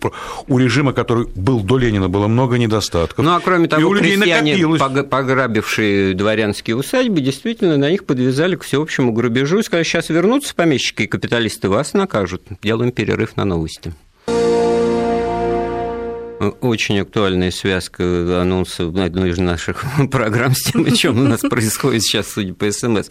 у режима, который был до Ленина, было много недостатков. Ну, а кроме того, и у людей накопилось... пограбившие дворянские усадьбы, действительно на них подвязали к всеобщему грабежу и сказали, сейчас вернутся помещики и капиталисты, вас накажут. Делаем перерыв на новости. Очень актуальная связка анонсов одной из наших программ с тем, о чем у нас происходит сейчас, судя по СМС.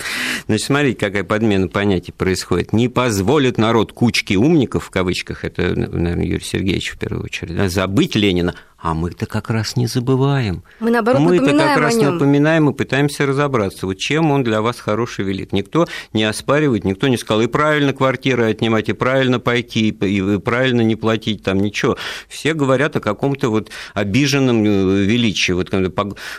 Значит, смотрите, какая подмена понятий происходит. Не позволит народ кучки умников, в кавычках, это, наверное, Юрий Сергеевич в первую очередь, забыть Ленина, а мы-то как раз не забываем. Мы, наоборот, Мы-то как раз напоминаем и пытаемся разобраться, вот чем он для вас хороший велик. Никто не оспаривает, никто не сказал, и правильно квартиры отнимать, и правильно пойти, и правильно не платить, там ничего. Все говорят о каком-то вот обиженном э, величии. Вот когда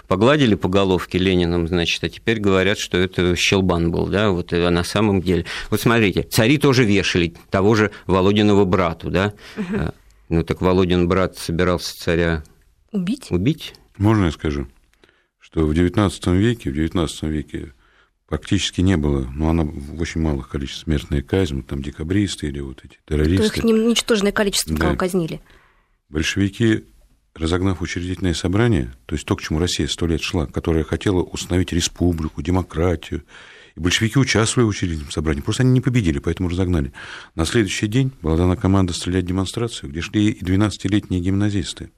погладили по головке Лениным, значит, а теперь говорят, что это щелбан был, да, вот а на самом деле. Вот смотрите, цари тоже вешали того же Володиного брату, да, угу ну так Володин брат собирался царя убить. Убить? Можно я скажу, что в XIX веке, в XIX веке практически не было, ну, она в очень малых количествах смертная казнь, там декабристы или вот эти террористы. То их ничтожное количество да. кого казнили. Большевики, разогнав учредительное собрание, то есть то, к чему Россия сто лет шла, которая хотела установить республику, демократию, и большевики участвовали в учредительном собрании. Просто они не победили, поэтому разогнали. На следующий день была дана команда стрелять в демонстрацию, где шли и 12-летние гимназисты.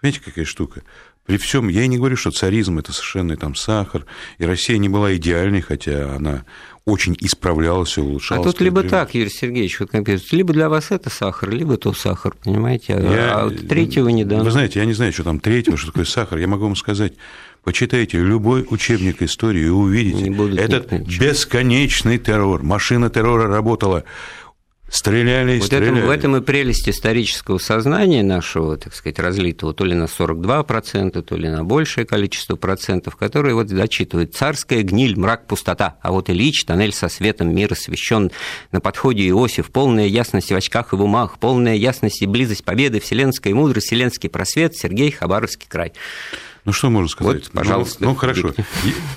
Понимаете, какая штука? При всем, я и не говорю, что царизм это совершенно там сахар, и Россия не была идеальной, хотя она очень исправлялась и улучшалась. А тут либо так, Юрий Сергеевич, вот как либо для вас это сахар, либо то сахар, понимаете, а, я, а вот третьего не дано. Вы знаете, я не знаю, что там третьего, что такое сахар. Я могу вам сказать, Почитайте любой учебник истории и увидите этот бесконечный террор. Машина террора работала Стреляли вот стреляли. Это, в этом и прелесть исторического сознания нашего, так сказать, разлитого то ли на 42%, то ли на большее количество процентов, которые вот зачитывают «Царская гниль, мрак, пустота». А вот Ильич, тоннель со светом, мир освещен на подходе Иосиф, полная ясность в очках и в умах, полная ясность и близость победы, вселенская мудрость, вселенский просвет, Сергей Хабаровский край. Ну, что можно сказать? Вот, пожалуйста. Ну, ну хорошо.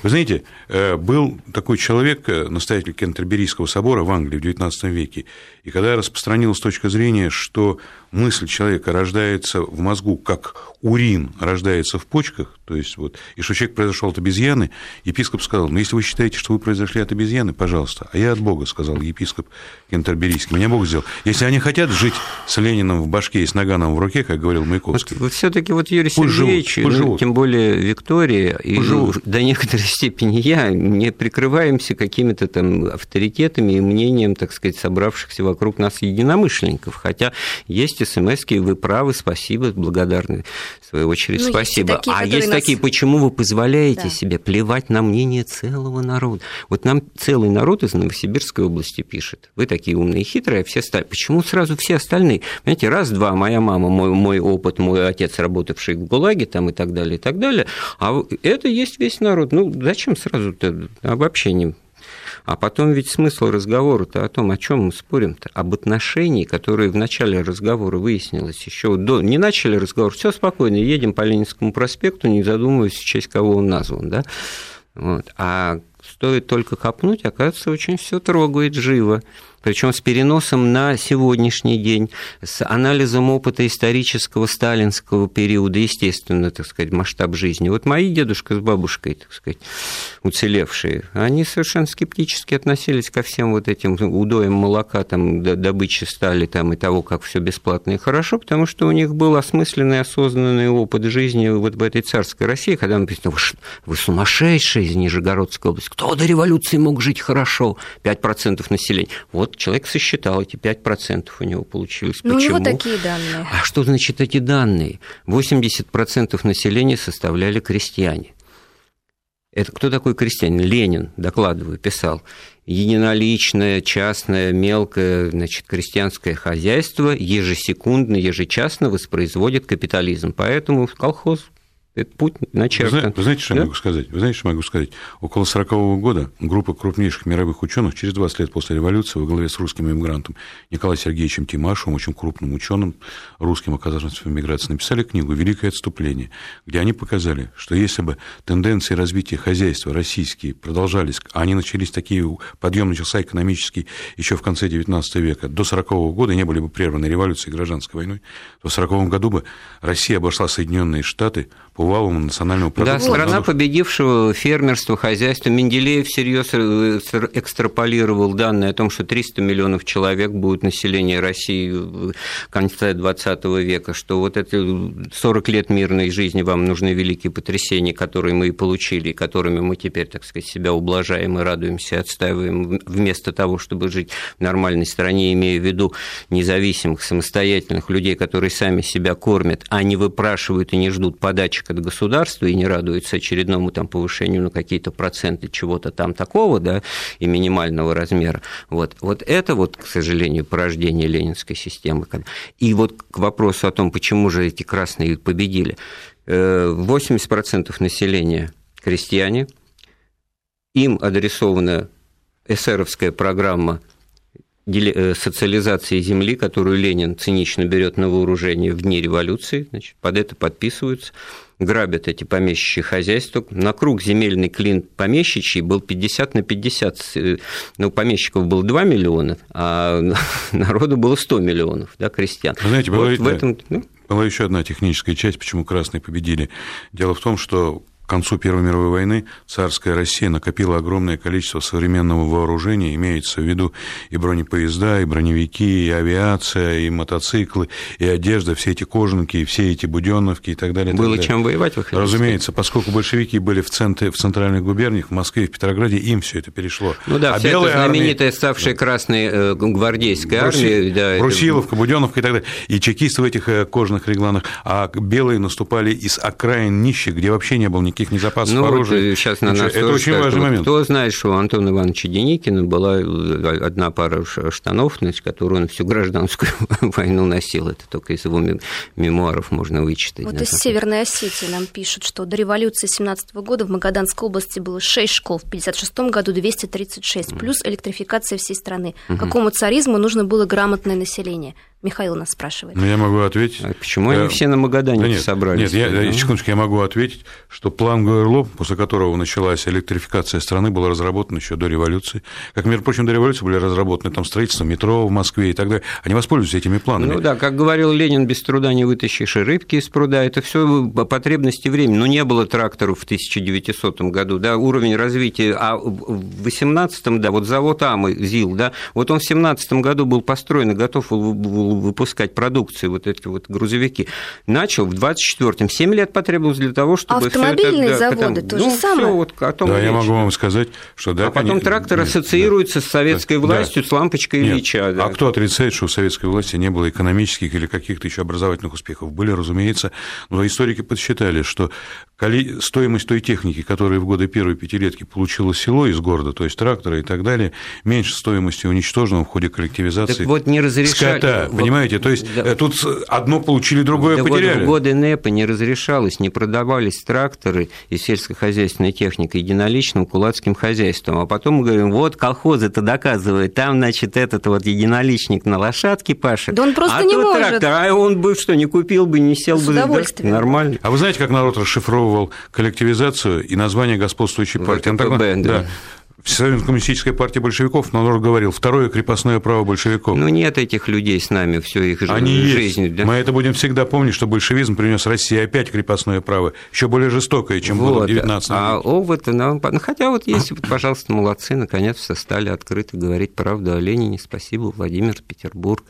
Вы знаете, э, был такой человек, э, настоятель Кентерберийского собора в Англии в XIX веке, и когда распространилась точка зрения, что мысль человека рождается в мозгу, как урин рождается в почках, то есть вот, и что человек произошел от обезьяны, епископ сказал, ну, если вы считаете, что вы произошли от обезьяны, пожалуйста, а я от Бога, сказал епископ Кентерберийский, меня Бог сделал. Если они хотят жить с Лениным в башке и с Наганом в руке, как говорил Маяковский. Вот, вот все таки вот Юрий Сергеевич, ну, тем более Виктория, и до некоторой степени я, не прикрываемся какими-то там авторитетами и мнением, так сказать, собравшихся вокруг нас единомышленников, хотя есть смс вы правы, спасибо, благодарны, в свою очередь, ну, спасибо. Есть такие, а есть нас... такие, почему вы позволяете да. себе плевать на мнение целого народа? Вот нам целый народ из Новосибирской области пишет, вы такие умные и хитрые, а все стали. Почему сразу все остальные? Понимаете, раз-два, моя мама, мой, мой опыт, мой отец, работавший в ГУЛАГе там и так далее, и так далее, а это есть весь народ. Ну, зачем сразу-то обобщение? А потом ведь смысл разговора-то о том, о чем мы спорим-то, об отношении, которые в начале разговора выяснилось еще до... Не начали разговор, все спокойно, едем по Ленинскому проспекту, не задумываясь, в честь кого он назван, да? Вот. А стоит только копнуть, оказывается, очень все трогает живо причем с переносом на сегодняшний день, с анализом опыта исторического сталинского периода, естественно, так сказать, масштаб жизни. Вот мои дедушка с бабушкой, так сказать, уцелевшие, они совершенно скептически относились ко всем вот этим удоям молока, там, добычи стали там, и того, как все бесплатно и хорошо, потому что у них был осмысленный, осознанный опыт жизни вот в этой царской России, когда мы писали, вы, вы сумасшедшие из Нижегородской области, кто до революции мог жить хорошо? 5% населения. Вот вот человек сосчитал, эти 5% у него получилось. Ну, Почему? у него такие данные. А что значит эти данные? 80% населения составляли крестьяне. Это кто такой крестьянин? Ленин, докладываю, писал. Единоличное, частное, мелкое значит, крестьянское хозяйство ежесекундно, ежечасно воспроизводит капитализм. Поэтому колхоз Этот путь начертан. Вы, знаете, что да? я могу сказать? Вы знаете, что могу сказать? Около 40-го года группа крупнейших мировых ученых через 20 лет после революции во главе с русским иммигрантом Николаем Сергеевичем Тимашевым, очень крупным ученым, русским, оказавшимся в эмиграции, написали книгу «Великое отступление», где они показали, что если бы тенденции развития хозяйства российские продолжались, а они начались такие, подъем начался экономический еще в конце XIX века, до 40-го года не были бы прерваны революцией и гражданской войной, то в 40 году бы Россия обошла Соединенные Штаты по валовому национальному продукту. Да, страна победившего фермерство, хозяйство. Менделеев всерьез э, экстраполировал данные о том, что 300 миллионов человек будет население России в конце 20 века, что вот это 40 лет мирной жизни вам нужны великие потрясения, которые мы и получили, которыми мы теперь, так сказать, себя ублажаем и радуемся, отстаиваем, вместо того, чтобы жить в нормальной стране, имея в виду независимых, самостоятельных людей, которые сами себя кормят, а не выпрашивают и не ждут подачи от государства и не радуются очередному там повышению на какие-то проценты чего-то там такого, да, и минимального размера. Вот, вот это вот, к сожалению, порождение ленинской системы. И вот к вопросу о том, почему же эти красные победили. 80% э, населения крестьяне, им адресована эсеровская программа социализации земли, которую Ленин цинично берет на вооружение в дни революции, значит, под это подписываются, грабят эти помещичьи хозяйства. На круг земельный клин помещичий был 50 на 50. Э, ну, помещиков было 2 миллиона, а народу было 100 миллионов, да, крестьян. Вы знаете, вот была, в этом... Ну... была еще одна техническая часть, почему красные победили. Дело в том, что к концу Первой мировой войны царская Россия накопила огромное количество современного вооружения, имеется в виду и бронепоезда, и броневики, и авиация, и мотоциклы, и одежда, все эти кожанки, и все эти буденовки и так далее. Было так далее. чем воевать, вы Разумеется, поскольку большевики были в, центре, в центральных губерниях, в Москве и в Петрограде, им все это перешло. Ну да, а вся эта знаменитая, армия... ставшая красной э, гвардейская Бруси... армия. Да, Брусиловка, это... Буденовка и так далее. И чекисты в этих э, кожаных регланах, а белые наступали из окраин нищих, где вообще не было никаких запасов ну, оружия. Вот сейчас на нас это очень важный момент. Кто знает, что у Антона Ивановича Деникина была одна пара штанов, значит, которую он всю гражданскую войну носил. Это только из его мемуаров можно вычитать. Вот да, из Северной Осетии нам пишут, что до революции 17 года в Магаданской области было 6 школ, в 56 году 236, плюс электрификация всей страны. Угу. Какому царизму нужно было грамотное население? Михаил нас спрашивает. Ну, я могу ответить. А почему они все на Магадане да нет, собрались? Нет, я, секундочку, я могу ответить, что план ГРЛО, после которого началась электрификация страны, был разработан еще до революции. Как, между прочим, до революции были разработаны там строительство метро в Москве и так далее. Они воспользуются этими планами. Ну да, как говорил Ленин, без труда не вытащишь и рыбки из пруда. Это все потребности времени. Но не было тракторов в 1900 году, да, уровень развития. А в 18-м, да, вот завод АМы, ЗИЛ, да, вот он в 17 году был построен и готов выпускать продукцию, вот эти вот грузовики, начал в 24-м. 7 лет потребовалось для того, чтобы Автомобильные это, заводы, то ну, же самое. вот о том да, я могу вам сказать, что да. А потом конечно, трактор нет, ассоциируется да, с советской да, властью, да. с лампочкой нет, Ильича. Да. А кто отрицает, что у советской власти не было экономических или каких-то еще образовательных успехов? Были, разумеется, но историки подсчитали, что стоимость той техники, которая в годы первой пятилетки получила село из города, то есть трактора и так далее, меньше стоимости уничтоженного в ходе коллективизации так вот не разрешали. скота. Вот, понимаете, то есть да. Э, тут одно получили, другое да потеряли. Вот в годы НЭПа не разрешалось, не продавались тракторы и сельскохозяйственная техника единоличным кулацким хозяйством. А потом мы говорим, вот колхоз это доказывает, там, значит, этот вот единоличник на лошадке пашет. Да он просто а не может. Трактор, а он бы что, не купил бы, не сел С бы. Да, нормально. А вы знаете, как народ расшифровывал организовывал коллективизацию и название господствующей партии. ВКПБ, так, да. да. Всесоюзная коммунистическая партия большевиков, но он говорил, второе крепостное право большевиков. Ну, нет этих людей с нами всю их жизнь. Они жизнь. Есть. Да? Мы это будем всегда помнить, что большевизм принес России опять крепостное право, еще более жестокое, чем вот. было в 19 А овод, ну, хотя вот если, пожалуйста, молодцы, наконец все стали открыто говорить правду о Ленине. Спасибо, Владимир, Петербург.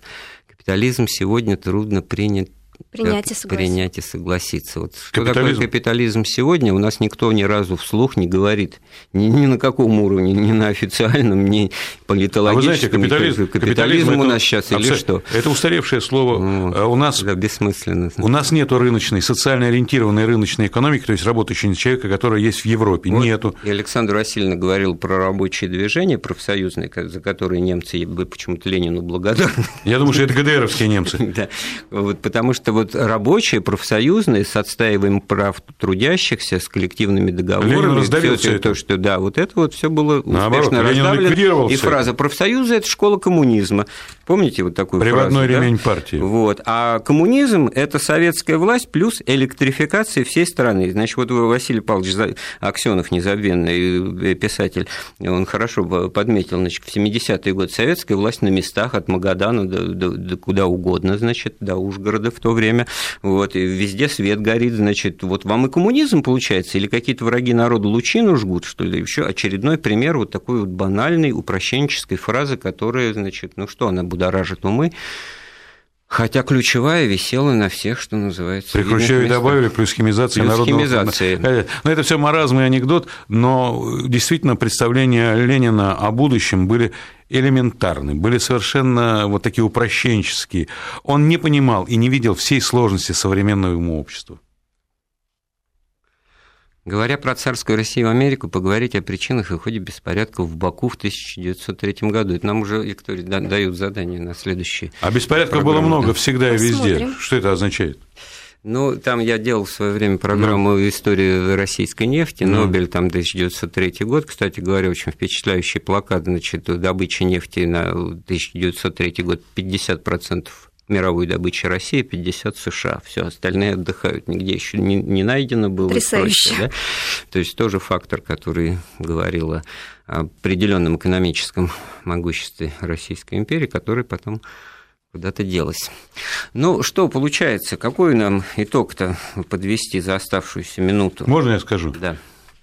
Капитализм сегодня трудно принять Принять и согласиться. Принять и согласиться. Вот что такое капитализм сегодня, у нас никто ни разу вслух не говорит ни, ни на каком уровне, ни на официальном, ни политологическом. А вы знаете, капитализм, капитализм, капитализм у нас сейчас или что? Это устаревшее слово. Ну, у нас, да, бессмысленно. У нас нет рыночной, социально ориентированной рыночной экономики, то есть работающего человека, которая есть в Европе. Вот нету. И Александр Васильевна говорил про рабочие движения профсоюзные, за которые немцы, вы почему-то Ленину благодарны. Я думаю, что это ГДРовские немцы. Да, вот потому что это вот рабочие, профсоюзные, с отстаиванием прав трудящихся, с коллективными договорами. Ленин все это, то, что, да, вот это вот все было Наоборот, успешно раздавлено. И фраза «профсоюзы – это школа коммунизма». Помните вот такую Приводной фразу? ремень да? партии. Вот. А коммунизм – это советская власть плюс электрификация всей страны. Значит, вот Василий Павлович Аксенов, незабвенный писатель, он хорошо подметил, значит, в 70-е годы советская власть на местах от Магадана до, до, до куда угодно, значит, до Ужгорода в то время. Вот, и везде свет горит, значит, вот вам и коммунизм получается, или какие-то враги народа лучину жгут, что ли, еще очередной пример вот такой вот банальной, упрощенческой фразы, которая, значит, ну что, она будоражит умы, Хотя ключевая висела на всех, что называется. При Хрущеве добавили плюс химизация плюс народного... химизация. Но ну, это все маразм и анекдот, но действительно представления Ленина о будущем были элементарны, были совершенно вот такие упрощенческие. Он не понимал и не видел всей сложности современного ему общества. Говоря про царскую Россию и Америку, поговорить о причинах и ходе беспорядков в Баку в 1903 году. Это нам уже, Виктория, дают задание на следующий. А беспорядков было много всегда и везде. Что это означает? Ну, там я делал в свое время программу ну. истории российской нефти, ну. Нобель, там 1903 год, кстати говоря, очень впечатляющий плакат, значит, добыча нефти на 1903 год 50% мировой добычи России, 50 США. Все остальные отдыхают. Нигде еще не, не найдено было. Потрясающе. да? То есть тоже фактор, который говорил о определенном экономическом могуществе Российской империи, который потом куда-то делось. Ну, что получается? Какой нам итог-то подвести за оставшуюся минуту? Можно я скажу? Да.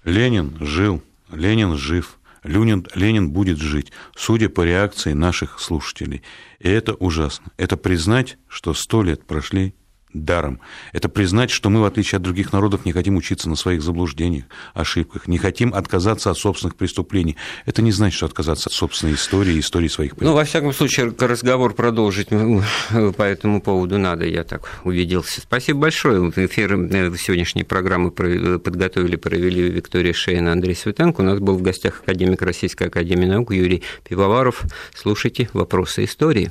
Ленин жил, Ленин жив, Ленин, Ленин будет жить, судя по реакции наших слушателей. И это ужасно. Это признать, что сто лет прошли даром. Это признать, что мы, в отличие от других народов, не хотим учиться на своих заблуждениях, ошибках, не хотим отказаться от собственных преступлений. Это не значит, что отказаться от собственной истории, истории своих предков. Ну, во всяком случае, разговор продолжить по этому поводу надо, я так увиделся. Спасибо большое. Эфир э, сегодняшней программы подготовили, провели Виктория Шейна, Андрей Светенко. У нас был в гостях академик Российской Академии Наук Юрий Пивоваров. Слушайте «Вопросы истории».